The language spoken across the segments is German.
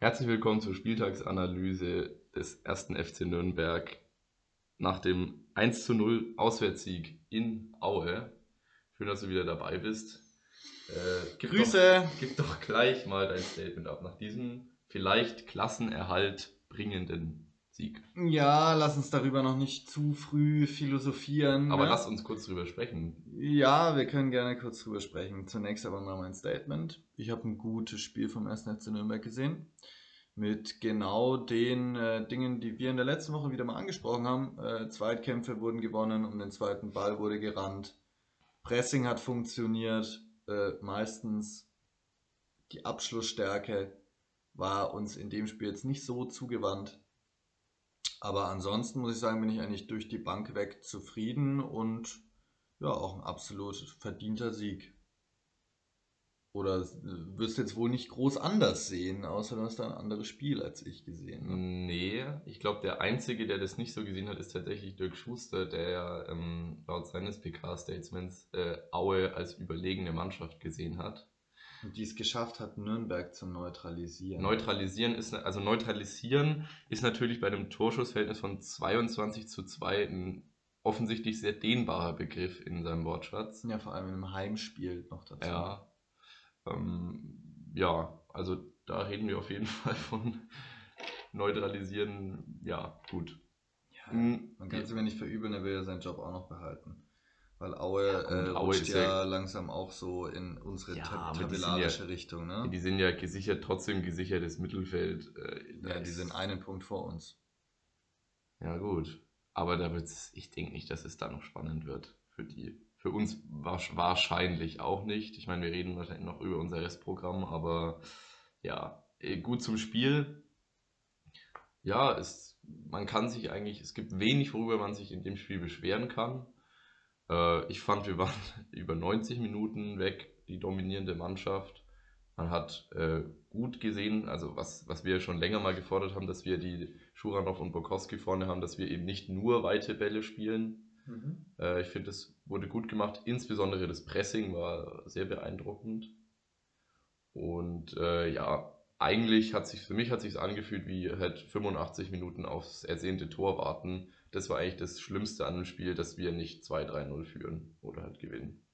Herzlich willkommen zur Spieltagsanalyse des ersten FC Nürnberg nach dem 1 zu 0 Auswärtssieg in Aue. Schön, dass du wieder dabei bist. Äh, gib Grüße! Doch, gib doch gleich mal dein Statement ab nach diesem vielleicht Klassenerhalt bringenden Sieg. Ja, lass uns darüber noch nicht zu früh philosophieren. Aber ne? lass uns kurz drüber sprechen. Ja, wir können gerne kurz drüber sprechen. Zunächst aber mal mein Statement. Ich habe ein gutes Spiel vom 1. FC Nürnberg gesehen. Mit genau den äh, Dingen, die wir in der letzten Woche wieder mal angesprochen haben. Äh, Zweitkämpfe wurden gewonnen, um den zweiten Ball wurde gerannt. Pressing hat funktioniert. Äh, meistens die Abschlussstärke war uns in dem Spiel jetzt nicht so zugewandt. Aber ansonsten muss ich sagen, bin ich eigentlich durch die Bank weg zufrieden und ja, auch ein absolut verdienter Sieg. Oder wirst du jetzt wohl nicht groß anders sehen, außer du hast da ein anderes Spiel als ich gesehen. Ne? Nee, ich glaube, der Einzige, der das nicht so gesehen hat, ist tatsächlich Dirk Schuster, der ja ähm, laut seines PK-Statements äh, Aue als überlegene Mannschaft gesehen hat. Die es geschafft hat, Nürnberg zu neutralisieren. Neutralisieren ist, also neutralisieren ist natürlich bei einem Torschussverhältnis von 22 zu 2 ein offensichtlich sehr dehnbarer Begriff in seinem Wortschatz. ja, vor allem in einem Heimspiel noch dazu. Ja. Ähm, ja, also da reden wir auf jeden Fall von neutralisieren. Ja, gut. Ja, Mhm. man kann es mir nicht verübeln, er will ja seinen Job auch noch behalten. Weil Aue, Ja, gut, äh, Aue ja, ja- langsam auch so in unsere Ja, ta aber die sind tabellarische ja- Richtung. Ne? Die sind ja gesichert, trotzdem gesichertes Mittelfeld. Äh, Ja, die sind einen Punkt vor uns. Ja, gut. Aber da wird's, ich denke nicht, dass es da noch spannend wird für die. Für uns wahrsch- wahrscheinlich auch nicht. Ich meine, wir reden wahrscheinlich noch über unser Restprogramm, aber ja, eh, gut zum Spiel. Ja, es, man kann sich eigentlich, es gibt wenig, worüber man sich in dem Spiel beschweren kann. Äh, ich fand, wir waren über 90 Minuten weg, die dominierende Mannschaft. Man hat äh, gut gesehen, also was, was wir schon länger mal gefordert haben, dass wir die Schuranov und Bokowski vorne haben, dass wir eben nicht nur weite Bälle spielen. Äh, ich finde, das wurde gut gemacht. Insbesondere das Pressing war sehr beeindruckend. Und äh, ja, eigentlich hat sich für mich hat sich angefühlt wie halt 85 Minuten aufs ersehnte Tor warten. Das war eigentlich das Schlimmste an dem Spiel, dass wir nicht 2-3-0 führen oder halt gewinnen.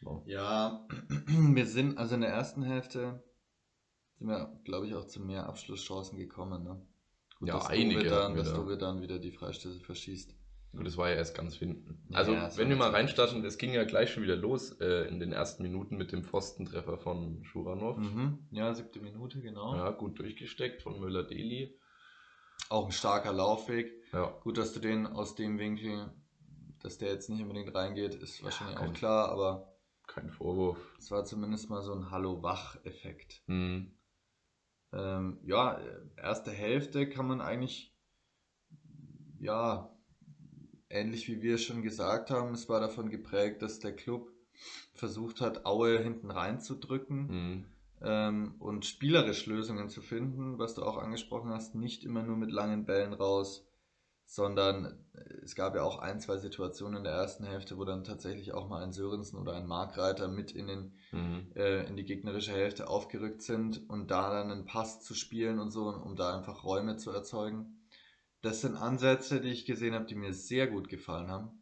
Genau. Ja, wir sind, also in der ersten Hälfte sind wir, glaube ich, auch zu mehr Abschlusschancen gekommen. Ne? Gut, Ja, dass einige Dove dann, dass da. Dove dann wieder die Freistöße verschießt. Gut, das war ja erst ganz hinten. Ja, Also, ja, wenn wir mal reinstarten, es ging ja gleich schon wieder los äh, in den ersten Minuten mit dem Pfostentreffer von Schuranov. Mhm. Ja, siebte Minute, genau. Ja, gut durchgesteckt von Müller-Deli. Auch ein starker Laufweg. Ja, Gut, dass du den aus dem Winkel, dass der jetzt nicht unbedingt reingeht, ist wahrscheinlich kein- auch klar, aber kein Vorwurf. es war zumindest mal so ein Hallo-Wach-Effekt. Hm. Ähm, ja, erste Hälfte kann man eigentlich, ja, ähnlich wie wir schon gesagt haben, es war davon geprägt, dass der Club versucht hat, Aue hinten reinzudrücken Hm. ähm, und spielerisch Lösungen zu finden, was du auch angesprochen hast, nicht immer nur mit langen Bällen raus, sondern äh, es gab ja auch ein, zwei Situationen in der ersten Hälfte, wo dann tatsächlich auch mal ein Sörensen oder ein Markreiter mit in, den, Hm. äh, in die gegnerische Hälfte aufgerückt sind und da dann einen Pass zu spielen und so, um da einfach Räume zu erzeugen. Das sind Ansätze, die ich gesehen habe, die mir sehr gut gefallen haben.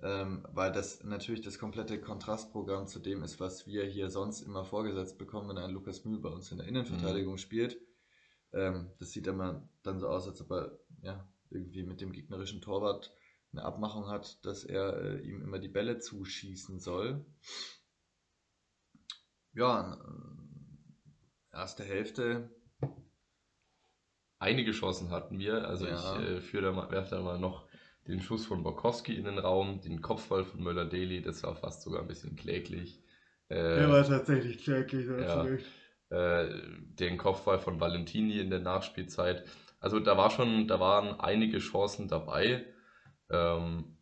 Ähm, weil das natürlich das komplette Kontrastprogramm zu dem ist, was wir hier sonst immer vorgesetzt bekommen, wenn ein Lukas Mühl bei uns in der Innenverteidigung spielt. Ähm, das sieht immer dann so aus, als ob er ja, irgendwie mit dem gegnerischen Torwart eine Abmachung hat, dass er äh, ihm immer die Bälle zuschießen soll. Ja, äh, erste Hälfte. Einige Chancen hatten wir. Also Ja. ich äh, führe da mal, werfe da mal noch den Schuss von Borkowski in den Raum, den Kopfball von Möller-Deli, das war fast sogar ein bisschen kläglich. Äh, tatsächlich kläglich, du Ja. äh, den Kopfball von Valentini in der Nachspielzeit. Also da war schon, da waren einige Chancen dabei. Ähm,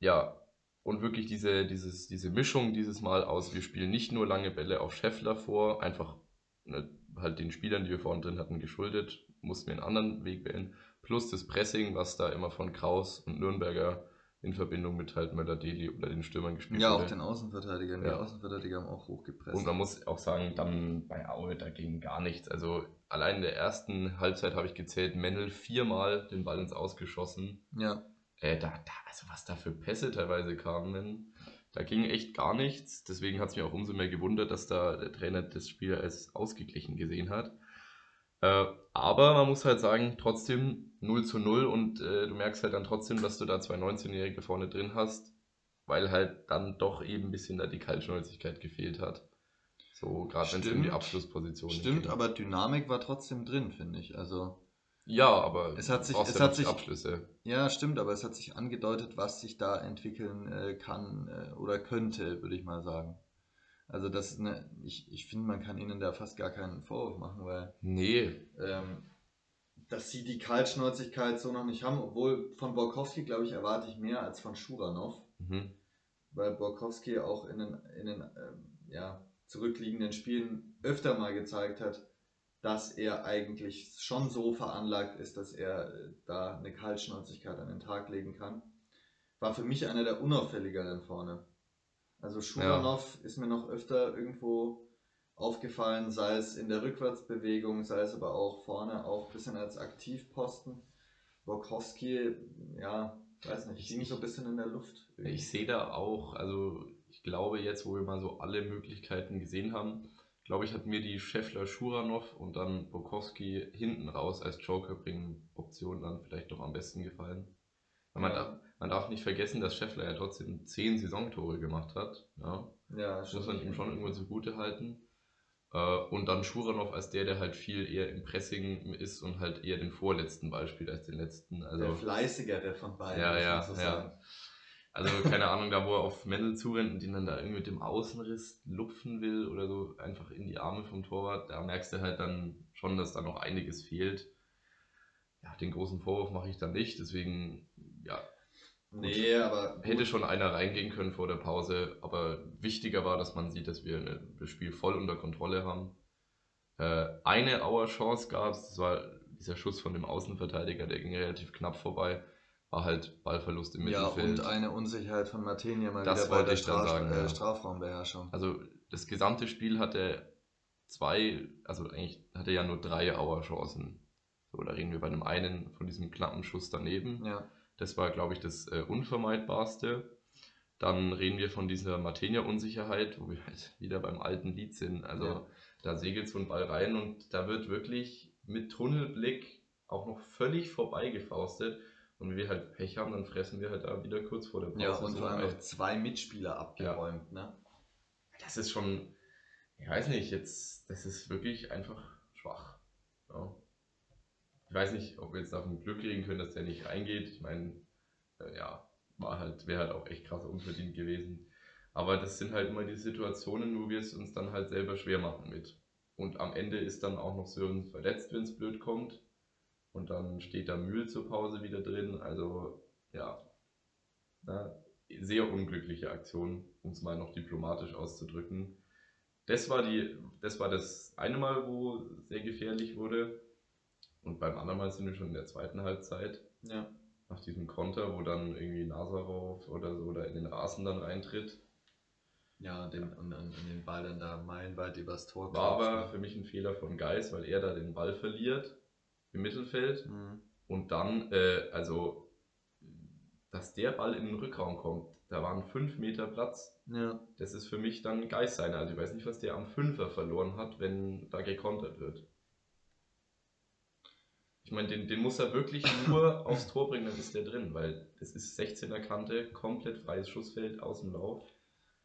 ja, und wirklich diese, dieses, diese Mischung dieses Mal aus, wir spielen nicht nur lange Bälle auf Scheffler vor, einfach ne, halt den Spielern, die wir vorhin drin hatten, geschuldet, mussten wir einen anderen Weg wählen. Plus das Pressing, was da immer von Kraus und Nürnberger in Verbindung mit halt Möller-Deli oder den Stürmern gespielt Ja, wurde. auch den Außenverteidigern. Die Ja. Außenverteidiger haben auch hochgepresst. Und man muss auch sagen, dann bei Aue, da ging gar nichts. Also allein in der ersten Halbzeit habe ich gezählt, Mendel viermal den Ball ins Ausgeschossen. ja, Äh, da, da, also was da für Pässe teilweise kamen, da ging echt gar nichts. Deswegen hat es mich auch umso mehr gewundert, dass da der Trainer das Spiel als ausgeglichen gesehen hat. Äh, aber man muss halt sagen, trotzdem 0 zu 0 und äh, du merkst halt dann trotzdem, dass du da zwei 19-Jährige vorne drin hast, weil halt dann doch eben ein bisschen da die Kaltschnäuzigkeit gefehlt hat. So, gerade wenn es um die. Abschlussposition stimmt, aber Dynamik war trotzdem drin, finde ich. Also, Ja, aber Es hat sich- es ja hat sich- Abschlüsse. ja, stimmt, aber es hat sich angedeutet, was sich da entwickeln äh, kann äh, oder könnte, würde ich mal sagen. Also, das ist eine, ich, ich finde, man kann ihnen da fast gar keinen Vorwurf machen, weil Nee, ähm, dass sie die Kaltschnäuzigkeit so noch nicht haben, obwohl von Borkowski, glaube ich, erwarte ich mehr als von Schuranov. mhm. weil Borkowski auch in den, in den ähm, ja, zurückliegenden Spielen öfter mal gezeigt hat, dass er eigentlich schon so veranlagt ist, dass er äh, da eine Kaltschnäuzigkeit an den Tag legen kann. War für mich einer der unauffälligeren vorne. Also Schuranov ist mir noch öfter irgendwo aufgefallen, sei es in der Rückwärtsbewegung, sei es aber auch vorne, auch ein bisschen als Aktivposten. Borkowski, ja, weiß nicht, hing so ein bisschen in der Luft. irgendwie. Ich sehe da auch, also ich glaube jetzt, wo wir mal so alle Möglichkeiten gesehen haben, glaube ich, hat mir die Scheffler Schuranov und dann Bokowski hinten raus als Joker-Bringen-Option dann vielleicht doch am besten gefallen. Man, darf, man darf nicht vergessen, dass Scheffler ja trotzdem zehn Saisontore gemacht hat. Ja. Ja, Das muss man ihm schon irgendwo zugute halten. Äh, Und dann Schuranov als der, der halt viel eher im Pressing ist und halt eher den vorletzten Ball spielt als den letzten. Also, der fleißigere von beiden. Ja, muss ja, so ja. sagen. also keine Ahnung, da wo er auf Mendel zurennt und den dann da irgendwie mit dem Außenriss lupfen will oder so einfach in die Arme vom Torwart, da merkst du halt dann schon, dass da noch einiges fehlt. Ja, den großen Vorwurf mache ich dann nicht, deswegen, ja, Nee, aber gut. hätte schon einer reingehen können vor der Pause, aber wichtiger war, dass man sieht, dass wir das Spiel voll unter Kontrolle haben. Äh, eine Auer Chance gab es, das war dieser Schuss von dem Außenverteidiger, der ging relativ knapp vorbei, war halt Ballverlust im ja, Mittelfeld. und eine Unsicherheit von Martinia mal Das wieder bei der Straf sagen, äh, ja. Strafraumbeherrschung. Also das gesamte Spiel hatte zwei, also eigentlich hatte ja nur drei Auer Chancen. So, da reden wir bei dem einen von diesem knappen Schuss daneben. Ja, Das war, glaube ich, das äh, Unvermeidbarste. Dann reden wir von dieser Matenia-Unsicherheit, wo wir halt wieder beim alten Lied sind. Also Ja. da segelt so ein Ball rein und da wird wirklich mit Tunnelblick auch noch völlig vorbeigefaustet. Und wenn wir halt Pech haben, dann fressen wir halt da wieder kurz vor der Pause. ja und vor allem noch zwei Mitspieler abgeräumt. Ne? Das ist schon, ich weiß nicht, jetzt, das ist wirklich einfach schwach. Ja. Ich weiß nicht, ob wir jetzt davon Glück reden können, dass der nicht reingeht. Ich meine, äh, ja, war halt, wäre halt auch echt krass unverdient gewesen. Aber das sind halt immer die Situationen, wo wir es uns dann halt selber schwer machen mit. Und am Ende ist dann auch noch Sören verletzt, wenn es blöd kommt. Und dann steht da Mühl zur Pause wieder drin. Also, ja, na, sehr unglückliche Aktion, um es mal noch diplomatisch auszudrücken. Das war, die, das war das eine Mal, wo sehr gefährlich wurde. Und beim anderen Mal sind wir schon in der zweiten Halbzeit Ja. nach diesem Konter, wo dann irgendwie Nazarov oder so da in den Rasen dann reintritt. Ja, und den, und, und, und den Ball dann da meilenweit übers Tor War aber ne? für mich ein Fehler von Geis, weil er da den Ball verliert im Mittelfeld Mhm. und dann, äh, also, dass der Ball in den Rückraum kommt, da waren fünf Meter Platz. Ja. Das ist für mich dann Geist sein. Also ich weiß nicht, was der am Fünfer verloren hat, wenn da gekontert wird. Ich meine, den, den muss er wirklich nur aufs Tor bringen, dann ist der drin, weil das ist 16er Kante, komplett freies Schussfeld aus dem Lauf.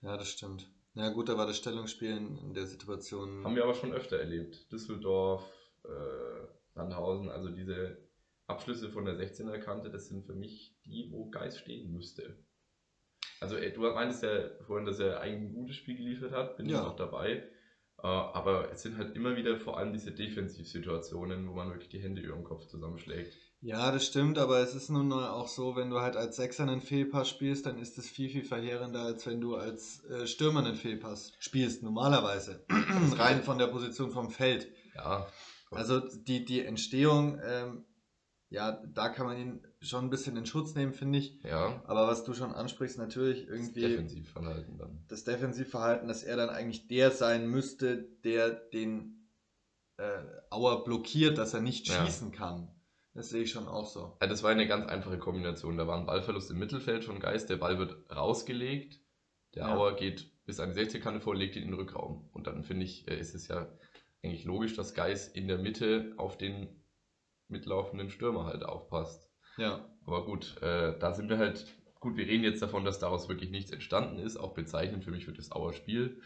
ja, das stimmt. Ja gut, da war das Stellungsspiel in, der Situation. Haben wir aber schon öfter erlebt. Düsseldorf, äh, Sandhausen, also diese Abschlüsse von der 16er Kante, das sind für mich die, wo Geist stehen müsste. Also ey, du meintest ja vorhin, dass er eigentlich ein gutes Spiel geliefert hat, bin ich Ja. auch dabei. Äh, aber es sind halt immer wieder vor allem diese Defensivsituationen, wo man wirklich die Hände über dem Kopf zusammenschlägt. Ja, das stimmt, aber es ist nun mal auch so, wenn du halt als Sechser einen Fehlpass spielst, dann ist es viel, viel verheerender, als wenn du als äh, Stürmer einen Fehlpass spielst, normalerweise. Rein von der Position vom Feld. Ja, Also die, die Entstehung ähm, ja, da kann man ihn schon ein bisschen in Schutz nehmen, finde ich. Ja. Aber was du schon ansprichst, natürlich irgendwie. Das Defensivverhalten dann. Das Defensivverhalten, dass er dann eigentlich der sein müsste, der den äh, Auer blockiert, dass er nicht Ja. schießen kann. Das sehe ich schon auch so. Ja, das war eine ganz einfache Kombination. Da war ein Ballverlust im Mittelfeld von Geist, der Ball wird rausgelegt, der Ja. Auer geht bis an die 16-Kante vor, legt ihn in den Rückraum. Und dann finde ich, äh, ist es ja eigentlich logisch, dass Geist in der Mitte auf den mitlaufenden Stürmer halt aufpasst. Ja. Aber gut, äh, da sind wir halt, gut, wir reden jetzt davon, dass daraus wirklich nichts entstanden ist, auch bezeichnend für mich für das Auer Spiel.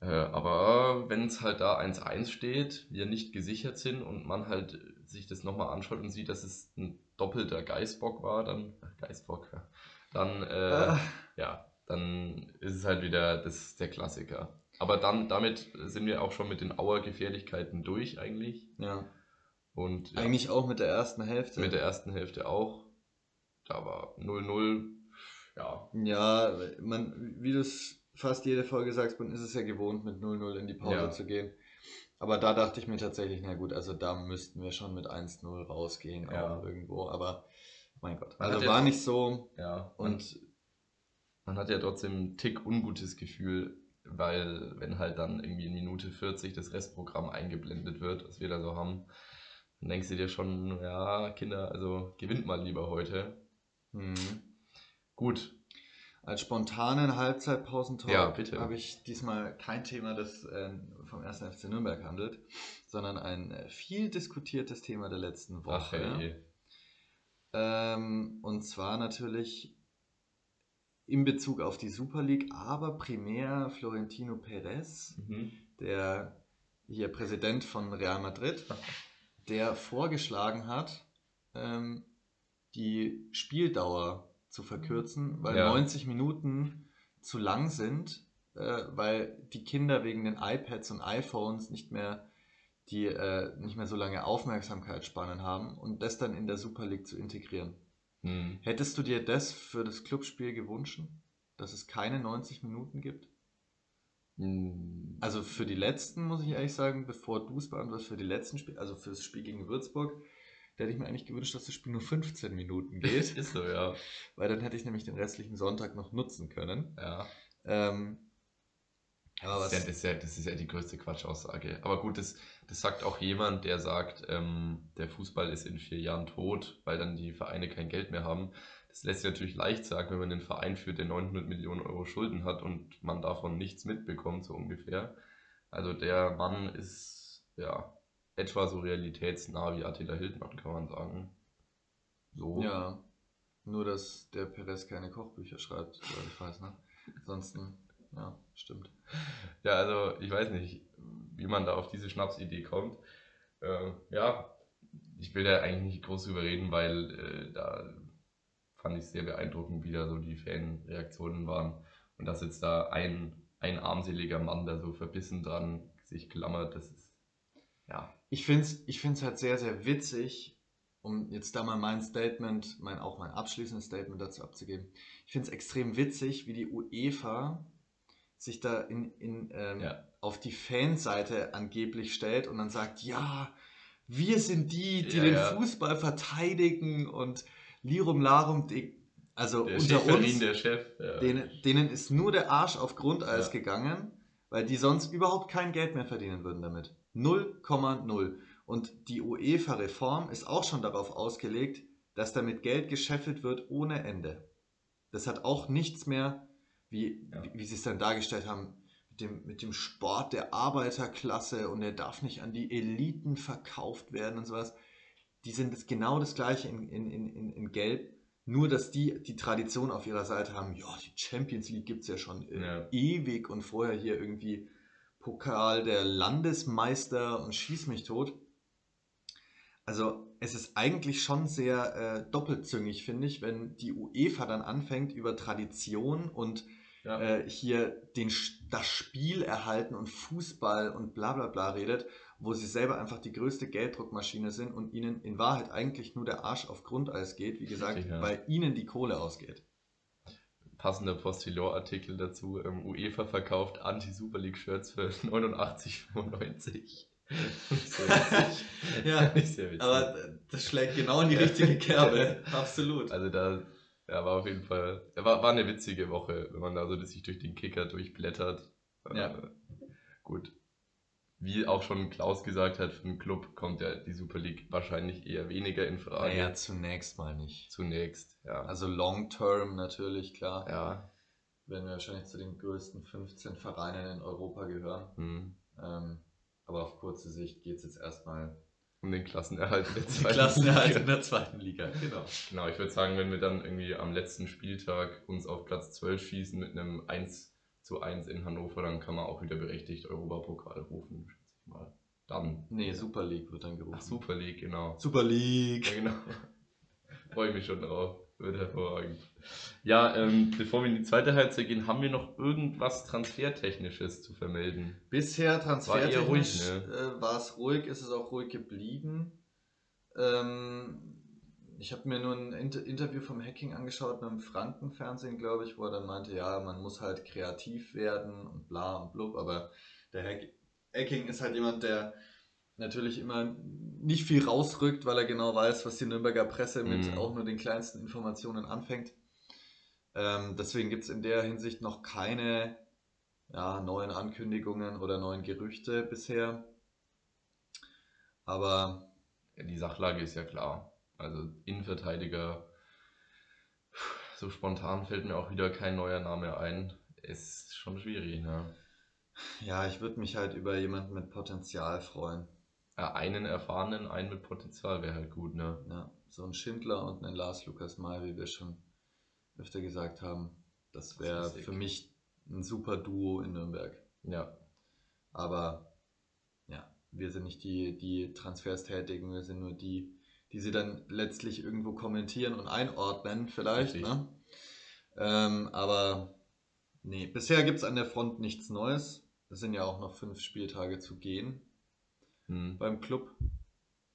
Äh, aber wenn es halt da 1-1 steht, wir nicht gesichert sind und man halt sich das nochmal anschaut und sieht, dass es ein doppelter Geißbock war, dann, ach, Geißbock, ja, dann, äh, Ah, ja, dann ist es halt wieder das, der Klassiker. Aber dann, damit sind wir auch schon mit den Auer Gefährlichkeiten durch eigentlich. ja. Und ja, Eigentlich auch mit der ersten Hälfte. mit der ersten Hälfte auch. Da war 0-0. Ja, Ja, man, wie du es fast jede Folge sagst, man ist es ja gewohnt, mit 0-0 in die Pause Ja. zu gehen. Aber da dachte ich mir tatsächlich, na gut, also da müssten wir schon mit 1-0 rausgehen, Ja. auch irgendwo. Aber mein Gott, Man also ja war doch- nicht so. ja. Und Und man hat ja trotzdem einen Tick ungutes Gefühl, weil wenn halt dann irgendwie in Minute 40 das Restprogramm eingeblendet wird, was wir da so haben, dann denkst du dir schon, ja, Kinder, also gewinnt mal lieber heute. hm, Gut, als spontanen Halbzeitpausentalk Ja, habe ich diesmal kein Thema, das äh, vom 1. FC Nürnberg handelt, sondern ein äh, viel diskutiertes Thema der letzten Woche. ach ey. Ähm, und zwar natürlich in Bezug auf die Super League, aber primär Florentino Perez, Mhm. der hier Präsident von Real Madrid, der vorgeschlagen hat, ähm, die Spieldauer zu verkürzen, weil Ja. 90 Minuten zu lang sind, äh, weil die Kinder wegen den iPads und iPhones nicht mehr die äh, nicht mehr so lange Aufmerksamkeitsspannen haben und das dann in der Super League zu integrieren. Mhm. Hättest du dir das für das Clubspiel gewünscht, dass es keine 90 Minuten gibt? Mhm. Also für die letzten, muss ich ehrlich sagen, bevor du es beantwortest, für die letzten Spiele, also für das Spiel gegen Würzburg, da hätte ich mir eigentlich gewünscht, dass das Spiel nur 15 Minuten geht, Ist so, ja. weil dann hätte ich nämlich den restlichen Sonntag noch nutzen können. ja. Ähm, aber Das was, ist, ja, das, ist ja, das ist ja die größte Quatschaussage. Aber gut, das, das sagt auch jemand, der sagt, ähm, der Fußball ist in vier Jahren tot, weil dann die Vereine kein Geld mehr haben. Das lässt sich natürlich leicht sagen, wenn man einen Verein führt, der 900 Millionen Euro Schulden hat und man davon nichts mitbekommt, so ungefähr. Also der Mann ist ja etwa so realitätsnah wie Attila Hildmann, kann man sagen. So. ja, nur dass der Perez keine Kochbücher schreibt, soweit ich weiß, ne? Ansonsten, ja, stimmt. Ja, also ich weiß nicht, wie man da auf diese Schnapsidee kommt. Äh, ja, ich will da eigentlich nicht groß drüber reden, weil äh, da fand ich sehr beeindruckend, wie da so die Fanreaktionen waren. Und dass jetzt da ein, ein armseliger Mann da so verbissen dran sich klammert, das ist, ja, Ich finde es ich find's halt sehr, sehr witzig, um jetzt da mal mein Statement, mein, auch mein abschließendes Statement dazu abzugeben. Ich finde es extrem witzig, wie die UEFA sich da in, in, ähm, Ja. auf die Fanseite angeblich stellt und dann sagt, ja, wir sind die, die Ja, den ja. Fußball verteidigen und Lirum Larum, die, also der unter Schäferin, uns, der Chef. Ja. denen, denen ist nur der Arsch auf Grundeis Ja. gegangen, weil die sonst überhaupt kein Geld mehr verdienen würden damit. 0,0. Und die UEFA-Reform ist auch schon darauf ausgelegt, dass damit Geld gescheffelt wird ohne Ende. Das hat auch nichts mehr, wie, Ja. wie, wie sie es dann dargestellt haben, mit dem, mit dem Sport der Arbeiterklasse und der darf nicht an die Eliten verkauft werden und sowas. Die sind das genau das gleiche in, in, in, in, Gelb, nur dass die die Tradition auf ihrer Seite haben, ja, die Champions League gibt es ja schon äh, Ja. ewig und vorher hier irgendwie Pokal der Landesmeister und schieß mich tot. Also es ist eigentlich schon sehr äh, doppelzüngig, finde ich, wenn die UEFA dann anfängt über Tradition und ja. äh, hier den, das Spiel erhalten und Fußball und bla bla bla redet, wo sie selber einfach die größte Gelddruckmaschine sind und ihnen in Wahrheit eigentlich nur der Arsch auf Grundeis geht, wie gesagt, Richtig, ja. weil ihnen die Kohle ausgeht. passender Postillon-Artikel dazu. Ähm, UEFA verkauft Anti-Super League-Shirts für 89,95. so witzig. Ja, ich sehr witzig. Aber das schlägt genau in die richtige Kerbe. Absolut. Also da ja, war auf jeden Fall, war, war eine witzige Woche, wenn man da so sich durch den Kicker durchblättert. Ja. Äh, gut. Wie auch schon Klaus gesagt hat, für den Club kommt ja die Super League wahrscheinlich eher weniger in Frage. Naja, zunächst mal nicht. Zunächst, ja. Also long term natürlich, klar. ja. Werden wir wahrscheinlich zu den größten 15 Vereinen in Europa gehören. Hm. Ähm, aber auf kurze Sicht geht es jetzt erstmal Um den Klassenerhalt in der zweiten Klassenerhalt Liga. in der zweiten Liga. Genau. Genau, ich würde sagen, wenn wir dann irgendwie am letzten Spieltag uns auf Platz 12 schießen mit einem 1 zu 1 in Hannover, dann kann man auch wieder berechtigt Europapokal rufen, schätze ich mal. Dann. Nee, Super League wird dann gerufen. Ach, Super League, genau. Super League. Ja, genau. Freue ich mich schon drauf. Wird hervorragend. Ja, ähm, bevor wir in die zweite Halbzeit gehen, haben wir noch irgendwas Transfertechnisches zu vermelden? Bisher War transfertechnisch ruhig, ne? äh, war es ruhig, ist es auch ruhig geblieben. Ähm, ich habe mir nur ein Inter Interview vom Hacking angeschaut beim Frankenfernsehen, glaube ich, wo er dann meinte, ja, man muss halt kreativ werden und bla und blub, aber der Hack Hacking ist halt jemand, der natürlich immer nicht viel rausrückt, weil er genau weiß, was die Nürnberger Presse mit Mhm. auch nur den kleinsten Informationen anfängt. Ähm, deswegen gibt es in der Hinsicht noch keine ja, neuen Ankündigungen oder neuen Gerüchte bisher. Aber Ja, die Sachlage ist ja klar. Also Innenverteidiger, so spontan fällt mir auch wieder kein neuer Name ein. Ist schon schwierig, ne? ja, ich würde mich halt über jemanden mit Potenzial freuen. Ja, einen erfahrenen, einen mit Potenzial wäre halt gut, ne? Ja, so ein Schindler und ein Lars Lukas May, wie wir schon öfter gesagt haben. Das wäre für mich ein super Duo in Nürnberg. Ja, Aber ja, wir sind nicht die, die Transfers tätigen, wir sind nur die, die sie dann letztlich irgendwo kommentieren und einordnen, vielleicht. Richtig. Ne? Ähm, aber nee, bisher gibt es an der Front nichts Neues. Es sind ja auch noch fünf Spieltage zu gehen hm. beim Club.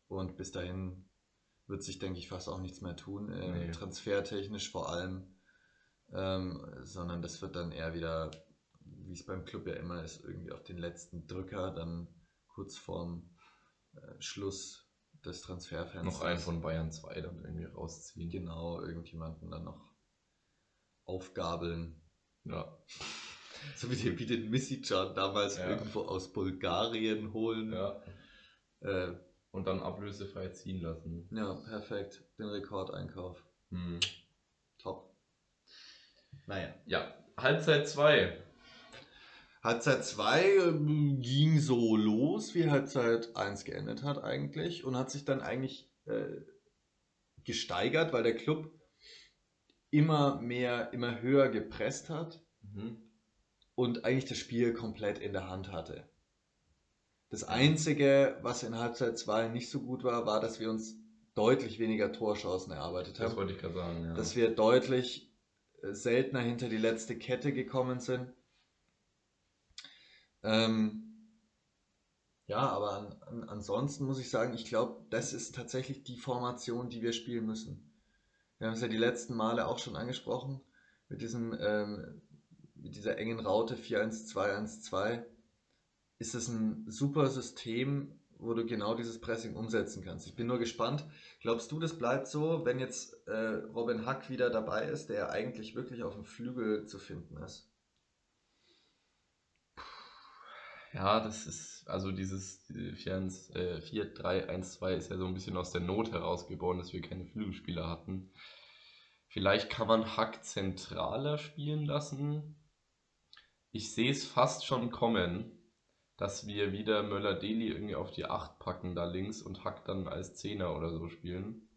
Und bis dahin wird sich, denke ich, fast auch nichts mehr tun, äh, Nee. transfertechnisch vor allem. Ähm, sondern das wird dann eher wieder, wie es beim Club ja immer ist, irgendwie auf den letzten Drücker, dann kurz vorm äh, Schluss des Transferfensters. noch einen von Bayern 2 dann irgendwie rausziehen. Genau, irgendjemanden dann noch aufgabeln. Ja, So wie den, wie den Missicjan damals Ja. irgendwo aus Bulgarien holen. ja. Äh, Und dann ablösefrei ziehen lassen. ja, perfekt. Den Rekordeinkauf. Hm. Top. Naja. Ja, Halbzeit 2. Halbzeit 2 ging so los, wie Halbzeit 1 geendet hat eigentlich und hat sich dann eigentlich äh, gesteigert, weil der Club immer mehr, immer höher gepresst hat Mhm. und eigentlich das Spiel komplett in der Hand hatte. Das Einzige, was in Halbzeit 2 nicht so gut war, war, dass wir uns deutlich weniger Torchancen erarbeitet Das haben. wollte ich gerade sagen, ja. dass wir deutlich äh, seltener hinter die letzte Kette gekommen sind. Ähm, ja, aber an, an, ansonsten muss ich sagen, ich glaube, das ist tatsächlich die Formation, die wir spielen müssen. Wir haben es ja die letzten Male auch schon angesprochen, mit, diesem, ähm, mit dieser engen Raute 4-1-2-1-2 ist es ein super System, wo du genau dieses Pressing umsetzen kannst. Ich bin nur gespannt, Glaubst du, das bleibt so, wenn jetzt äh, Robin Hack wieder dabei ist, der eigentlich wirklich auf dem Flügel zu finden ist? Ja, das ist, also dieses 4-1, äh, 4-3-1-2 ist ja so ein bisschen aus der Not herausgeboren, dass wir keine Flügelspieler hatten. Vielleicht kann man Hack zentraler spielen lassen. Ich sehe es fast schon kommen, dass wir wieder Möller-Deli irgendwie auf die 8 packen da links und Hack dann als Zehner oder so spielen.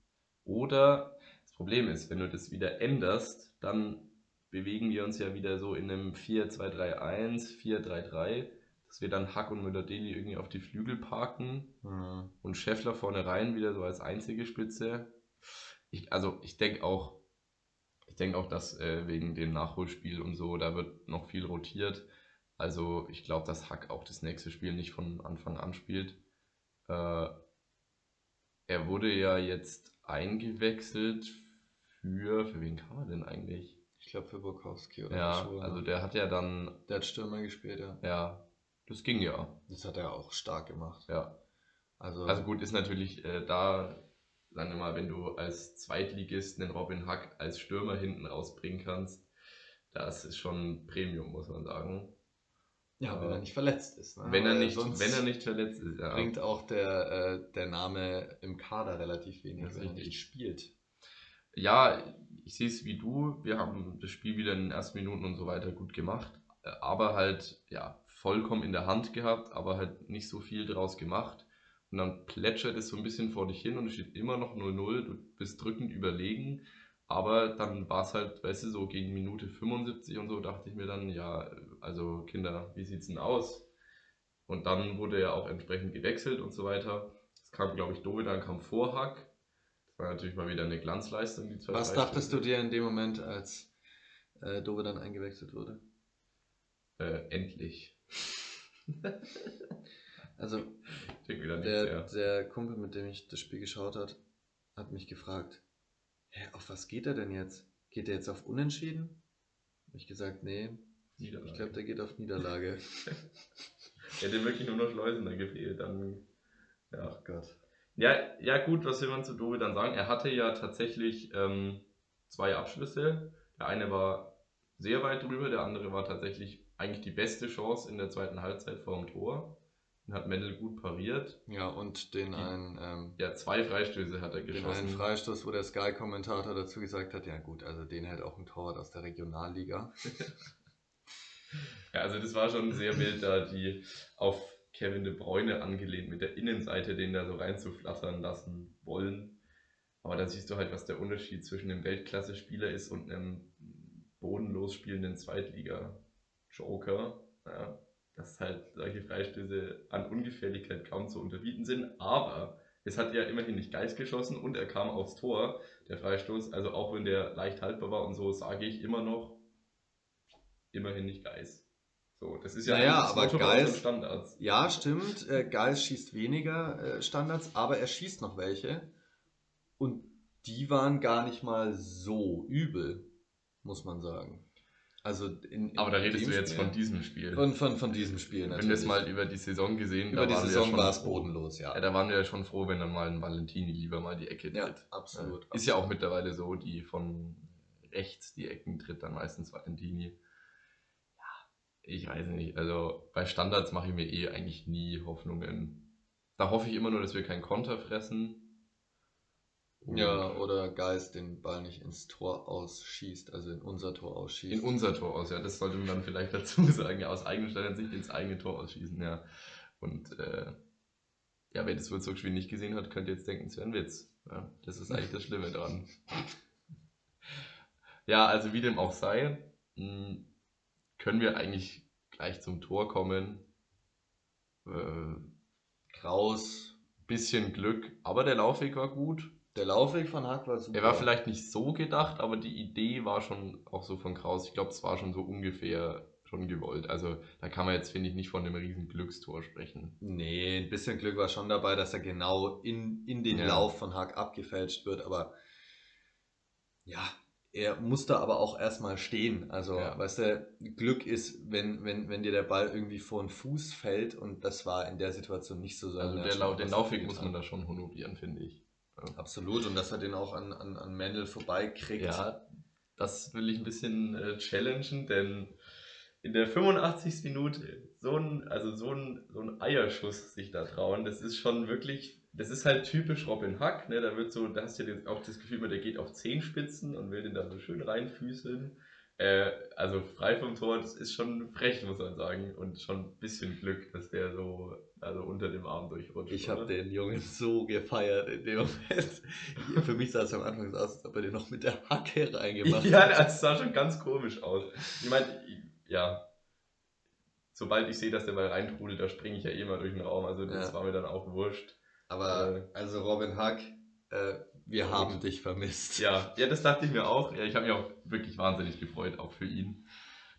Oder das Problem ist, wenn du das wieder änderst, dann bewegen wir uns ja wieder so in einem 4-2-3-1, 4-3-3 dass wir dann Hack und Müller-Deli irgendwie auf die Flügel parken Hm. und Scheffler vorne rein wieder so als einzige Spitze. Ich, also ich denke auch, ich denke auch, dass äh, wegen dem Nachholspiel und so, da wird noch viel rotiert. Also ich glaube, dass Hack auch das nächste Spiel nicht von Anfang an spielt. Äh, er wurde ja jetzt eingewechselt für, für wen kam er denn eigentlich? Ich glaube für Burkowski oder Ja, Schur, also der hat ja dann, der hat Stürmer gespielt, ja. ja, das ging ja, Das hat er auch stark gemacht. ja. Also, Also gut, ist natürlich äh, da, sagen wir mal, wenn du als Zweitligist einen Robin Hack als Stürmer hinten rausbringen kannst, das ist schon Premium, muss man sagen. Ja, wenn er nicht verletzt ist. Ne? Wenn er nicht, wenn er nicht verletzt ist, ja. bringt auch der, äh, der Name im Kader relativ wenig, Das wenn er nicht spielt. Ja, ich sehe es wie du. Wir haben das Spiel wieder in den ersten Minuten und so weiter gut gemacht, äh, aber halt ja vollkommen in der Hand gehabt, aber halt nicht so viel draus gemacht. Und dann plätschert es so ein bisschen vor dich hin und es steht immer noch 0-0. Du bist drückend überlegen, aber dann war es halt, weißt du, so gegen Minute 75 und so dachte ich mir dann, ja, also Kinder, wie sieht's denn aus? Und dann wurde er auch entsprechend gewechselt und so weiter. Es kam, glaube ich, Dove, dann kam Vorhack. Das war natürlich mal wieder eine Glanzleistung, die zwei Was dachtest du dir in dem Moment, als äh, Dove dann eingewechselt wurde? Äh, endlich. Also, der, der Kumpel, mit dem ich das Spiel geschaut hat, hat mich gefragt, Hä, auf was geht er denn jetzt? Geht er jetzt auf Unentschieden? Hab ich gesagt, nee, Niederlage. ich glaube, der geht auf Niederlage. Hätte wirklich nur noch Schleusener gefehlt. Dann, ja. Ach Gott. Ja, ja, gut, was will man zu Dove dann sagen? Er hatte ja tatsächlich ähm, zwei Abschlüsse. Der eine war sehr weit drüber, der andere war tatsächlich eigentlich die beste Chance in der zweiten Halbzeit vor dem Tor. Den hat Mendel gut pariert. Ja, und den Die- einen, ähm, Ja, zwei Freistöße hat er den geschossen. einen Freistoß, wo der Sky-Kommentator dazu gesagt hat, ja gut, also den hält auch ein Torwart aus der Regionalliga. Ja, also das war schon sehr wild, da die auf Kevin de Bruyne angelehnt mit der Innenseite den da so reinzuflattern lassen wollen. Aber da siehst du halt, was der Unterschied zwischen einem Weltklasse-Spieler ist und einem bodenlos spielenden Zweitliga-Joker. Ja, dass halt solche Freistöße an Ungefährlichkeit kaum zu unterbieten sind. Aber es hat ja immerhin nicht Geist geschossen und er kam aufs Tor, der Freistoß. Also auch wenn der leicht haltbar war und so, sage ich immer noch, immerhin nicht Geist. So, das ist ja Naja, aber Geist- Standards. Ja, stimmt. Äh, Geis schießt weniger äh, Standards, aber er schießt noch welche. Und die waren gar nicht mal so übel, muss man sagen. Also in, in Aber da redest du jetzt Spiel- von diesem Spiel. von, von, von diesem Spiel wenn wir es mal über die Saison gesehen, über die Saison ja war es bodenlos, ja. Ja, da waren wir ja schon froh, wenn dann mal ein Valentini lieber mal die Ecke Ja, tritt. absolut. Ist ja auch mittlerweile so, die von rechts die Ecken tritt dann meistens Valentini. Ja, ich weiß nicht. Also bei Standards mache ich mir eh eigentlich nie Hoffnungen. Da hoffe ich immer nur, dass wir keinen Konter fressen. Und Ja, oder Geist den Ball nicht ins Tor ausschießt, also in unser Tor ausschießt. in unser Tor aus, ja, das sollte man dann vielleicht dazu sagen. Ja, aus eigener Sicht ins eigene Tor ausschießen, ja. Und äh, ja, wer das Würzburg-Spiel nicht gesehen hat, könnte jetzt denken, es wäre ein Witz. Ja, das ist eigentlich das Schlimme dran. Ja, also wie dem auch sei, mh, können wir eigentlich gleich zum Tor kommen. Äh, Kraus. bisschen Glück, aber der Laufweg war gut. Der Laufweg von Hack war super. Er war vielleicht nicht so gedacht, aber die Idee war schon auch so von Kraus. Ich glaube, es war schon so ungefähr schon gewollt. Also da kann man jetzt, finde ich, nicht von einem riesen Glückstor sprechen. Nee, ein bisschen Glück war schon dabei, dass er genau in, in den Ja. Lauf von Hack abgefälscht wird, aber ja, er musste aber auch erstmal stehen. Also, Ja. weißt du, Glück ist, wenn, wenn, wenn dir der Ball irgendwie vor den Fuß fällt und das war in der Situation nicht so. sondern Also er der was Laufweg muss man da schon honorieren, finde ich. Absolut, und dass er den auch an, an, an Mendel vorbeikriegt. Ja, das will ich ein bisschen äh, challengen, denn in der 85. Minute so ein, also so ein, so ein Eierschuss sich da trauen, das ist schon wirklich, das ist halt typisch Robin Hack, ne? Da wird so, da hast du ja auch das Gefühl, der geht auf Zehenspitzen und will den da so schön reinfüßeln. Äh, also frei vom Tor, das ist schon frech, muss man sagen. Und schon ein bisschen Glück, dass der so also unter dem Arm durchrutscht. Ich habe den Jungen so gefeiert in dem Moment. Für mich sah es am Anfang so aus, als ob er den noch mit der Hacke reingemacht Ja, hat. das sah schon ganz komisch aus. Ich meine, ja, sobald ich sehe, dass der Ball reintrudelt, da springe ich ja eh mal durch den Raum. Also das Ja. war mir dann auch wurscht. Aber also Robin Hack, äh, wir haben dich vermisst. Ja, ja, das dachte ich mir auch. Ja, ich habe mich auch wirklich wahnsinnig gefreut, auch für ihn.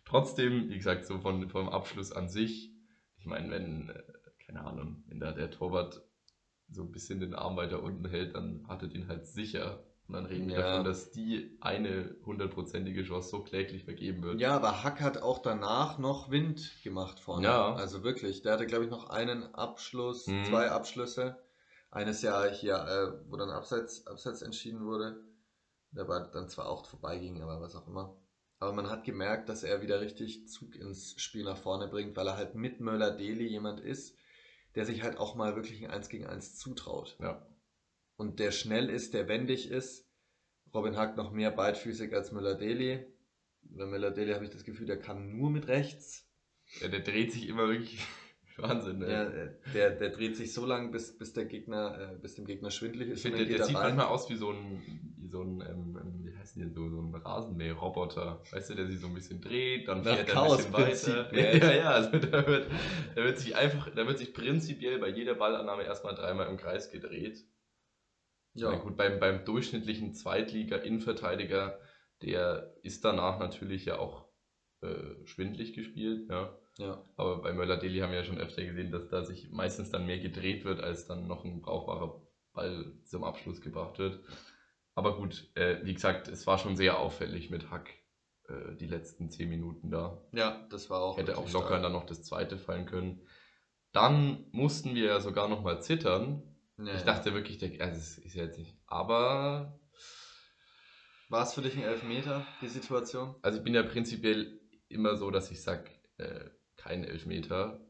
Trotzdem, wie gesagt, so von, vom Abschluss an sich, ich meine, wenn, äh, keine Ahnung, wenn da der Torwart so ein bisschen den Arm weiter unten hält, dann hat er den halt sicher. Und dann reden wir Ja. davon, dass die eine hundertprozentige Chance so kläglich vergeben wird. Ja, aber Hack hat auch danach noch Wind gemacht vorne. Ja. Also wirklich, der hatte glaube ich noch einen Abschluss, Mhm. zwei Abschlüsse. eines Jahr hier, äh, wo dann abseits, abseits entschieden wurde, der war dann zwar auch vorbeiging, aber was auch immer. Aber man hat gemerkt, dass er wieder richtig Zug ins Spiel nach vorne bringt, weil er halt mit Möller-Deli jemand ist, der sich halt auch mal wirklich ein 1 gegen 1 zutraut. Ja. Und der schnell ist, der wendig ist. Robin Hack noch mehr beidfüßig als Müller-Deli. Bei Müller-Deli habe ich das Gefühl, der kann nur mit rechts. Ja, der dreht sich immer wirklich Wahnsinn, ne? Der, der, der dreht sich so lang, bis, bis der Gegner, äh, bis dem Gegner schwindlig ist. Ich finde, der, der er sieht rein. manchmal aus wie so ein, wie so ein ähm, ähm, wie heißt denn so, so ein Rasenmäher-Roboter. Weißt du, der sich so ein bisschen dreht, dann fährt er ein bisschen weiter. ne? Ja, ja, also da wird, da wird sich einfach, da wird sich prinzipiell bei jeder Ballannahme erstmal dreimal im Kreis gedreht. Ja. Ja, gut, beim, beim durchschnittlichen Zweitliga-Innenverteidiger, der ist danach natürlich ja auch äh, schwindlig gespielt, ja. Ja. Aber bei Möller-Deli haben wir ja schon öfter gesehen, dass da sich meistens dann mehr gedreht wird, als dann noch ein brauchbarer Ball zum Abschluss gebracht wird. Aber gut, äh, wie gesagt, es war schon sehr auffällig mit Hack äh, die letzten zehn Minuten da. ja, das war auch. Hätte auch locker stark. dann noch das zweite fallen können. Dann mussten wir ja sogar noch mal zittern. Ja, Ich dachte wirklich, der, also es ist ja jetzt nicht. Aber, War es für dich ein Elfmeter, die Situation? also ich bin ja prinzipiell immer so, dass ich sage, äh, kein Elfmeter,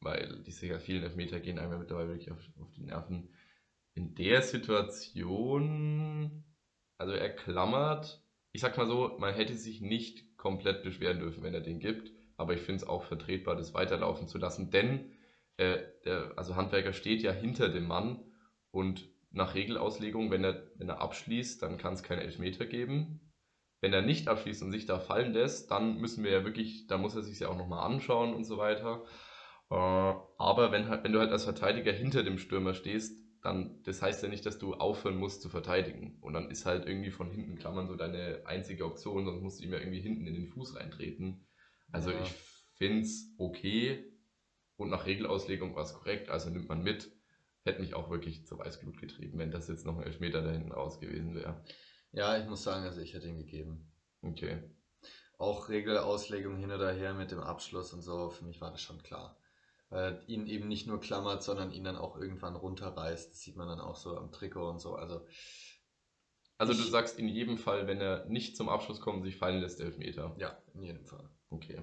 weil diese ja vielen Elfmeter gehen einem ja mittlerweile wirklich auf, auf die Nerven. In der Situation, also er klammert, ich sag mal so, man hätte sich nicht komplett beschweren dürfen, wenn er den gibt, aber ich finde es auch vertretbar, das weiterlaufen zu lassen, denn äh, der, also Handwerker steht ja hinter dem Mann und nach Regelauslegung, wenn er, wenn er abschließt, dann kann es keinen Elfmeter geben. Wenn er nicht abschließt und sich da fallen lässt, dann müssen wir ja wirklich, da muss er sich ja auch nochmal anschauen und so weiter. Äh, aber wenn, halt- wenn du halt als Verteidiger hinter dem Stürmer stehst, dann, das heißt ja nicht, dass du aufhören musst zu verteidigen. Und dann ist halt irgendwie von hinten Klammern so deine einzige Option, sonst musst du ihm ja irgendwie hinten in den Fuß reintreten. Also Ja. ich finde es okay und nach Regelauslegung war es korrekt, also nimmt man mit. Hätte mich auch wirklich zur Weißglut getrieben, wenn das jetzt noch ein Elfmeter da hinten raus gewesen wäre. Ja, ich muss sagen, also ich hätte ihn gegeben. Okay. Auch Regelauslegung hin oder her mit dem Abschluss und so, für mich war das schon klar. Weil er ihn eben nicht nur klammert, sondern ihn dann auch irgendwann runterreißt. Das sieht man dann auch so am Trikot und so. Also, Also du sagst in jedem Fall, wenn er nicht zum Abschluss kommt sich fallen lässt, Elfmeter. ja, in jedem Fall. Okay.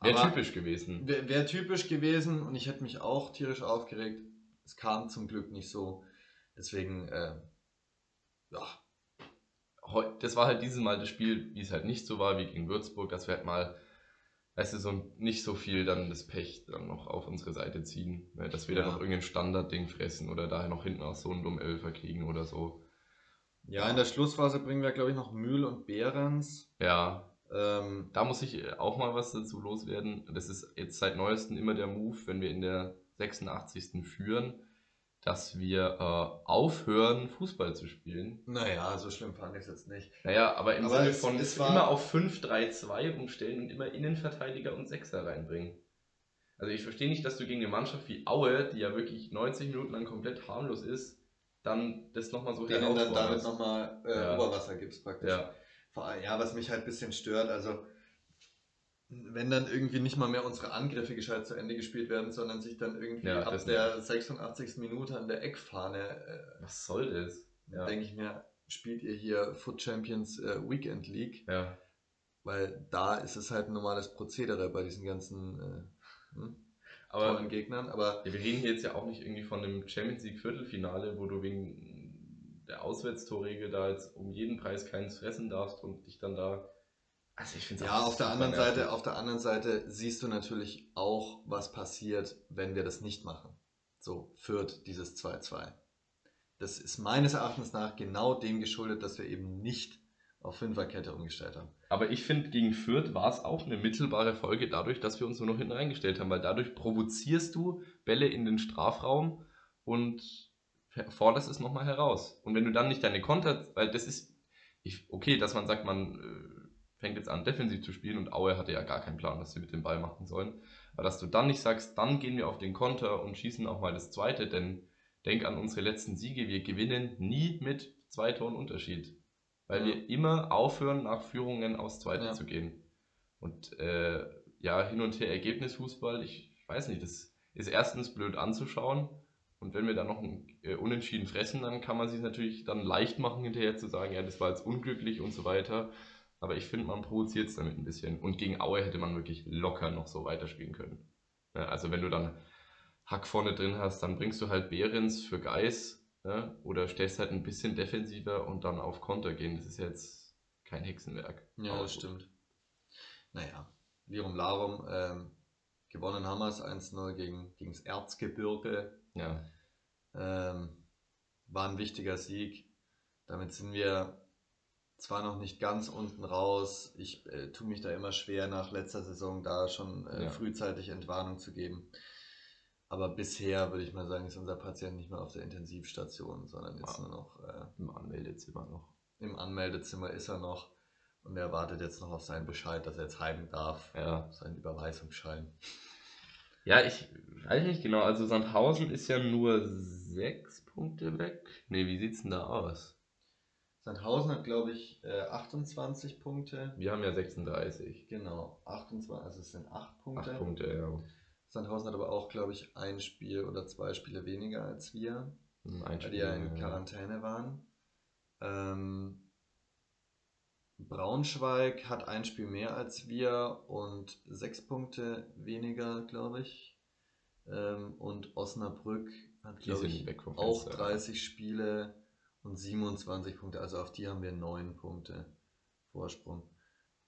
Wäre typisch gewesen. Wäre wär typisch gewesen und ich hätte mich auch tierisch aufgeregt. Es kam zum Glück nicht so. Deswegen, äh, ja, Das war halt dieses Mal das Spiel, wie es halt nicht so war wie gegen Würzburg, dass wir halt mal, weißt du, so nicht so viel dann das Pech dann noch auf unsere Seite ziehen. Ne? Dass wir Ja. dann noch irgendein Standardding fressen oder daher noch hinten aus so einen dummen Elfer kriegen oder so. Ja, in der Schlussphase bringen wir, glaube ich, noch Mühl und Behrens. Ja, Ähm, Da muss ich auch mal was dazu loswerden. Das ist jetzt seit neuestem immer der Move, wenn wir in der 86. führen, dass wir äh, aufhören, Fußball zu spielen. naja, so schlimm fand ich es jetzt nicht. Naja, aber im Aber Sinne es- von es war- immer auf 5-3-2 umstellen und immer Innenverteidiger und Sechser reinbringen. Also ich verstehe nicht, dass du gegen eine Mannschaft wie Aue, die ja wirklich 90 Minuten lang komplett harmlos ist, dann das nochmal so Denen dann damit herausforderst. nochmal äh, Ja. Oberwasser gibst praktisch. Ja, ja, was mich halt ein bisschen stört, also wenn dann irgendwie nicht mal mehr unsere Angriffe gescheit zu Ende gespielt werden, sondern sich dann irgendwie Ja, ab der 86. Minute an der Eckfahne, äh, was soll das? Ja. denke ich mir, spielt ihr hier Foot Champions äh, Weekend League, ja. weil da ist es halt ein normales Prozedere bei diesen ganzen äh, hm, Aber tollen Gegnern, aber Ja, wir reden hier jetzt ja auch nicht irgendwie von einem Champions League Viertelfinale, wo du wegen der Auswärtstorregel da jetzt um jeden Preis keins fressen darfst und dich dann da. Also ich finde Ja, auf der anderen Seite, auf der anderen Seite siehst du natürlich auch, was passiert, wenn wir das nicht machen. So führt dieses 2-2. Das ist meines Erachtens nach genau dem geschuldet, dass wir eben nicht auf Fünferkette umgestellt haben. Aber ich finde, gegen Fürth war es auch eine mittelbare Folge dadurch, dass wir uns nur noch hinten reingestellt haben, weil dadurch provozierst du Bälle in den Strafraum und forderst es nochmal heraus. Und wenn du dann nicht deine Konter, weil das ist, ich, okay, dass man sagt, man äh, fängt jetzt an, defensiv zu spielen und Aue hatte ja gar keinen Plan, was sie mit dem Ball machen sollen. Aber dass du dann nicht sagst, dann gehen wir auf den Konter und schießen auch mal das zweite, denn denk an unsere letzten Siege, wir gewinnen nie mit zwei Toren Unterschied. Weil Ja. wir immer aufhören, nach Führungen aufs Zweite Ja. zu gehen. Und äh, ja, hin und her Ergebnisfußball, ich weiß nicht, das ist erstens blöd anzuschauen Und wenn wir dann noch ein äh, Unentschieden fressen, dann kann man sich natürlich dann leicht machen, hinterher zu sagen, ja, das war jetzt unglücklich und so weiter. Aber ich finde, man provoziert es damit ein bisschen. Und gegen Aue hätte man wirklich locker noch so weiterspielen können. Ja, also wenn du dann Hack vorne drin hast, dann bringst du halt Behrens für Geis ja, oder stellst halt ein bisschen defensiver und dann auf Konter gehen. Das ist jetzt kein Hexenwerk. Ja, das stimmt. Naja, Lirum Larum, ähm, gewonnen haben wir es 1-0 gegen, gegen das Erzgebirge. Ja. Ähm, war ein wichtiger Sieg. Damit sind wir zwar noch nicht ganz unten raus. Ich äh, tue mich da immer schwer, nach letzter Saison da schon äh, Ja. frühzeitig Entwarnung zu geben. Aber bisher würde ich mal sagen, ist unser Patient nicht mehr auf der Intensivstation, sondern ist Ah. nur noch äh, Im Anmeldezimmer noch. im Anmeldezimmer ist er noch und er wartet jetzt noch auf seinen Bescheid, dass er jetzt heim darf. Ja. Seinen Überweisungsschein. Ja, ich weiß nicht genau. Also Sandhausen ist ja nur sechs Punkte weg. Nee, wie sieht's denn da aus? Sandhausen hat, glaube ich, äh, 28 Punkte. Wir haben ja 36. Genau, 28, also es sind 8 Punkte. Acht Punkte, ja. Sandhausen hat aber auch, glaube ich, ein Spiel oder zwei Spiele weniger als wir, Ein weil die ja in Quarantäne waren. Ähm, Braunschweig hat ein Spiel mehr als wir und sechs Punkte weniger, glaube ich. Ähm, und Osnabrück hat, glaube ich, auch Fenster. 30 Spiele und 27 Punkte. Also auf die haben wir 9 Punkte Vorsprung.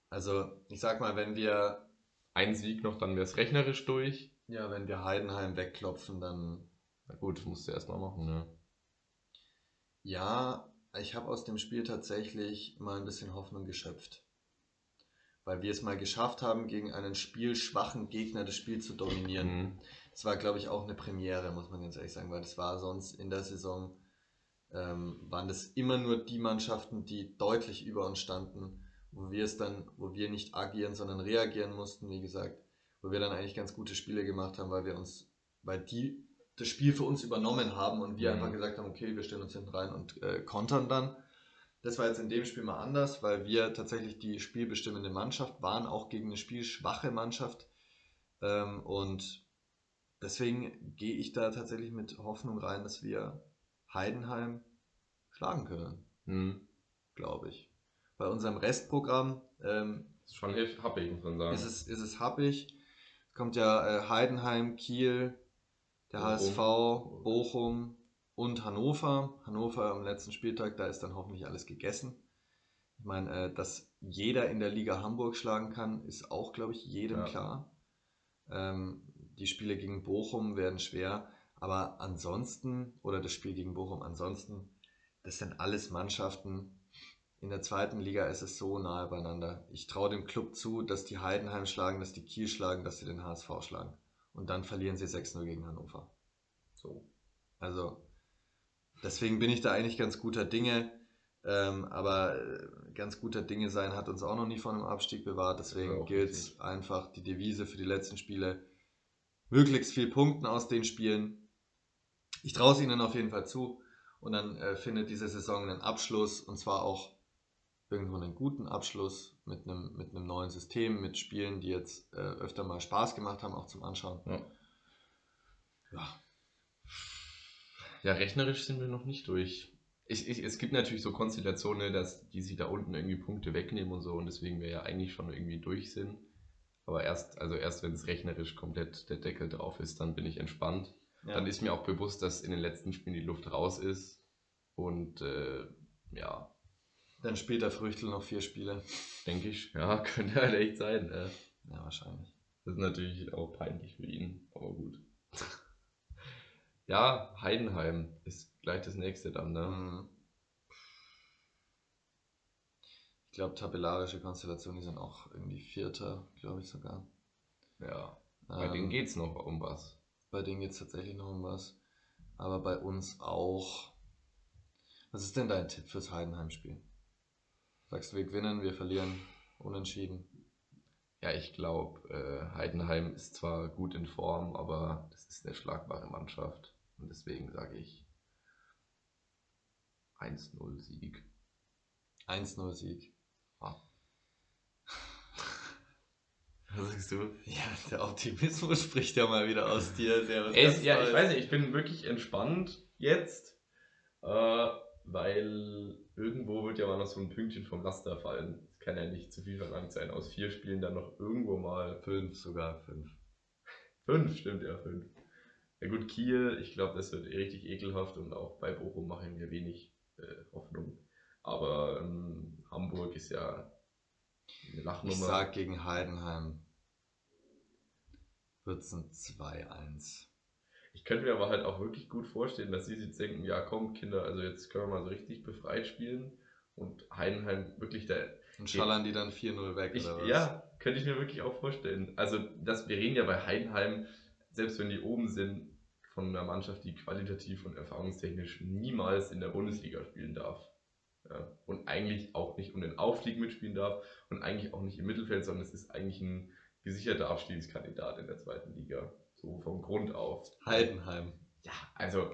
Also ich sag mal, wenn wir, Ein Sieg noch, dann wäre es rechnerisch durch. ja, wenn wir Heidenheim wegklopfen, dann Na gut, musst du erstmal machen, ne? Ja, ich habe aus dem Spiel tatsächlich mal ein bisschen Hoffnung geschöpft. Weil wir es mal geschafft haben, gegen einen spielschwachen Gegner das Spiel zu dominieren. Mhm. Das war, glaube ich, auch eine Premiere, muss man ganz ehrlich sagen, weil das war sonst in der Saison, ähm, waren das immer nur die Mannschaften, die deutlich über uns standen, wo wir es dann, wo wir nicht agieren, sondern reagieren mussten, wie gesagt, wo wir dann eigentlich ganz gute Spiele gemacht haben, weil wir uns, weil die das Spiel für uns übernommen haben und wir Mhm. einfach gesagt haben, okay, wir stellen uns hinten rein und äh, kontern dann. Das war jetzt in dem Spiel mal anders, weil wir tatsächlich die spielbestimmende Mannschaft waren, auch gegen eine spielschwache Mannschaft. Ähm, und deswegen gehe ich da tatsächlich mit Hoffnung rein, dass wir Heidenheim schlagen können, Mhm. glaube ich. Bei unserem Restprogramm ähm, ist schon happig, muss man sagen. ist, es, ist es happig. Es kommt ja äh, Heidenheim, Kiel, der Bochum. HSV, Bochum und Hannover. Hannover am letzten Spieltag, da ist dann hoffentlich alles gegessen. Ich meine, äh, dass jeder in der Liga Hamburg schlagen kann, ist auch, glaube ich, jedem Ja. klar. Ähm, die Spiele gegen Bochum werden schwer, aber ansonsten, oder das Spiel gegen Bochum, ansonsten, das sind alles Mannschaften. In der zweiten Liga ist es so nahe beieinander. Ich traue dem Club zu, dass die Heidenheim schlagen, dass die Kiel schlagen, dass sie den HSV schlagen. Und dann verlieren sie 6-0 gegen Hannover. so. Also, deswegen bin ich da eigentlich ganz guter Dinge. Ähm, aber äh, ganz guter Dinge sein hat uns auch noch nie von einem Abstieg bewahrt. Ja, Deswegen auch gilt einfach die Devise für die letzten Spiele. Möglichst viel Punkten aus den Spielen. Ich traue es ihnen auf jeden Fall zu. Und dann äh, findet diese Saison einen Abschluss und zwar auch irgendwo einen guten Abschluss mit einem, mit einem neuen System, mit Spielen, die jetzt äh, öfter mal Spaß gemacht haben, auch zum Anschauen. Ja. Ja, Ja, rechnerisch sind wir noch nicht durch. Ich, ich, es gibt natürlich so Konstellationen, dass die sich da unten irgendwie Punkte wegnehmen und so und deswegen wir ja eigentlich schon irgendwie durch sind. Aber erst, also erst wenn es rechnerisch komplett der Deckel drauf ist, dann bin ich entspannt. Ja. Dann ist mir auch bewusst, dass in den letzten Spielen die Luft raus ist. Und äh, ja, Dann spielt der Früchtel noch vier Spiele. denke ich, ja, könnte halt echt sein. Äh. Ja, wahrscheinlich. Das ist natürlich auch peinlich für ihn, aber gut. ja, Heidenheim ist gleich das nächste dann, ne? Mhm. Ich glaube, tabellarische Konstellationen, die sind auch irgendwie Vierter, glaube ich sogar. Ja. Bei Ähm, denen geht's noch um was. Bei denen geht es tatsächlich noch um was. Aber bei uns auch. Was ist denn dein Tipp fürs Heidenheim-Spiel? Sagst du, wir gewinnen, wir verlieren, unentschieden? Ja, ich glaube, äh, Heidenheim ist zwar gut in Form, aber das ist eine schlagbare Mannschaft. Und deswegen sage ich 1-0 Sieg. 1-0 Sieg. Was sagst du? Ja, der Optimismus spricht ja mal wieder aus dir. Ey, ja, ich weiß nicht, ich bin wirklich entspannt jetzt, äh, weil irgendwo wird ja mal noch so ein Pünktchen vom Laster fallen. Es kann ja nicht zu viel verlangt sein. Aus vier Spielen dann noch irgendwo mal Fünf sogar, fünf. fünf, stimmt ja, fünf. Ja gut, Kiel, ich glaube, das wird richtig ekelhaft und auch bei Bochum machen wir wenig äh, Hoffnung. Aber ähm, Hamburg ist ja eine Lachnummer. Ich sag gegen Heidenheim wird es ein 2-1. Ich könnte mir aber halt auch wirklich gut vorstellen, dass sie jetzt denken, ja komm Kinder, also jetzt können wir mal so richtig befreit spielen und Heidenheim wirklich der... Und schallern die dann 4-0 weg, Ich, oder was? ja, könnte ich mir wirklich auch vorstellen. Also das, wir reden ja bei Heidenheim, selbst wenn die oben sind, von einer Mannschaft, die qualitativ und erfahrungstechnisch niemals in der Bundesliga spielen darf. Ja, und eigentlich auch nicht um den Aufstieg mitspielen darf und eigentlich auch nicht im Mittelfeld, sondern es ist eigentlich ein gesicherter Abstiegskandidat in der zweiten Liga. So vom Grund auf. Heidenheim. Ja, also,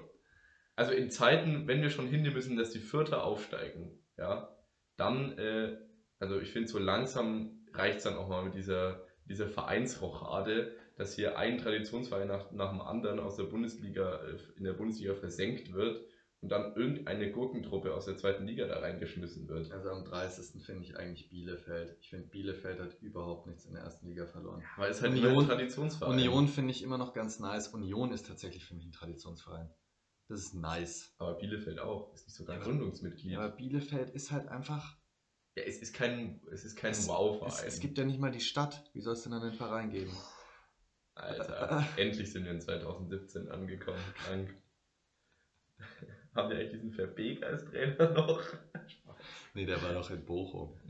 also in Zeiten, wenn wir schon hinnehmen müssen, dass die Vierter aufsteigen, ja, dann, äh, also ich finde, so langsam reicht es dann auch mal mit dieser, dieser Vereinsrochade, dass hier ein Traditionsverein nach, nach dem anderen aus der Bundesliga, äh, in der Bundesliga versenkt wird und dann irgendeine Gurkentruppe aus der zweiten Liga da reingeschmissen wird. Also am 30. finde ich eigentlich Bielefeld. Ich finde, Bielefeld hat überhaupt nichts in der ersten Liga verloren. Aber es ist halt Union- ein Traditionsverein. Union finde ich immer noch ganz nice. Union ist tatsächlich für mich ein Traditionsverein. Das ist nice. Aber Bielefeld auch, ist nicht sogar Ja, Gründungsmitglied. Ja, aber Bielefeld ist halt einfach. Ja, es ist kein, es ist kein Es- Wow-Verein. Es, es gibt ja nicht mal die Stadt. Wie soll es denn dann einen Verein geben? Alter, endlich sind wir in 2017 angekommen. Krank. Haben wir eigentlich diesen Verbeek als Trainer noch? Nee, der war doch in Bochum.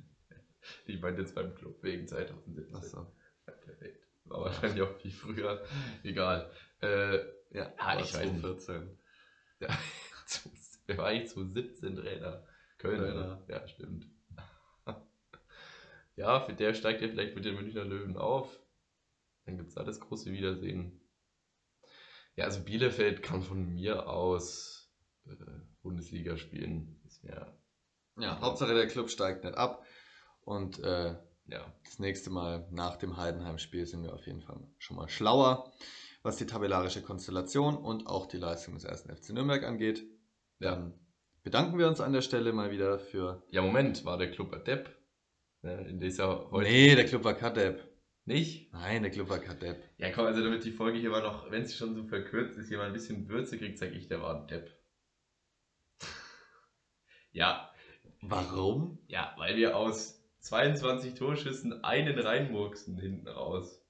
Ich meinte jetzt beim Club wegen 2017. Achso. Ja, perfekt. War wahrscheinlich auch viel früher. Egal. Äh, Ja, war ich weiß nicht. 2014. wer war eigentlich 2017 Trainer? Kölner. Kölner. Ja, stimmt. Ja, für der steigt ja vielleicht mit den Münchner Löwen auf. Dann gibt es da das große Wiedersehen. Ja, also Bielefeld kann von mir aus Bundesliga spielen. Ist mir, Ja, Hauptsache der Club steigt nicht ab. Und äh, ja, das nächste Mal nach dem Heidenheim-Spiel sind wir auf jeden Fall schon mal schlauer, was die tabellarische Konstellation und auch die Leistung des ersten FC Nürnberg angeht. Dann bedanken wir uns an der Stelle mal wieder für. Ja, Moment, war der Club Adept? Ne, in dieser heute Nee, der Club war Kadeb. nicht? Nein, der Club war Kadeb. Ja, komm, also damit die Folge hier mal noch, wenn sie schon so verkürzt ist, hier mal ein bisschen Würze kriegt, sag ich, der war Depp. Ja, Warum? ja, weil wir aus 22 Torschüssen einen reinmurksen hinten raus.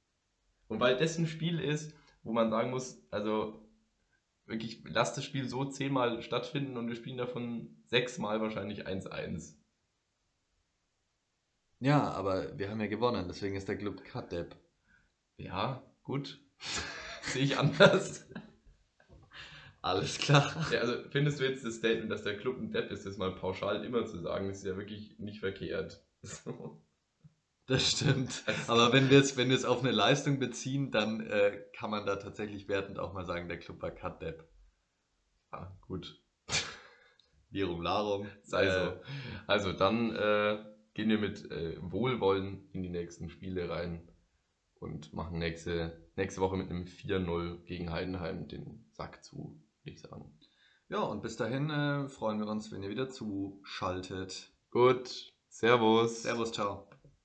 Und weil das ein Spiel ist, wo man sagen muss, also wirklich, lass das Spiel so zehnmal stattfinden und wir spielen davon sechsmal wahrscheinlich 1-1. Ja, aber wir haben ja gewonnen, deswegen ist der Club Kadeb. Ja, gut. Sehe ich anders. Alles klar. Ja, also findest du jetzt das Statement, dass der Club ein Depp ist, das mal pauschal immer zu sagen, ist ja wirklich nicht verkehrt. So. Das stimmt. Aber wenn wir es wenn auf eine Leistung beziehen, dann äh, kann man da tatsächlich wertend auch mal sagen, der Club war Kadeb. Ah, gut. Lirum Larum. Sei Äh, so. Also dann äh, gehen wir mit äh, Wohlwollen in die nächsten Spiele rein und machen nächste, nächste Woche mit einem 4-0 gegen Heidenheim den Sack zu, würde ich sagen. Ja, und bis dahin äh, freuen wir uns, wenn ihr wieder zuschaltet. Gut, Servus. Servus, ciao.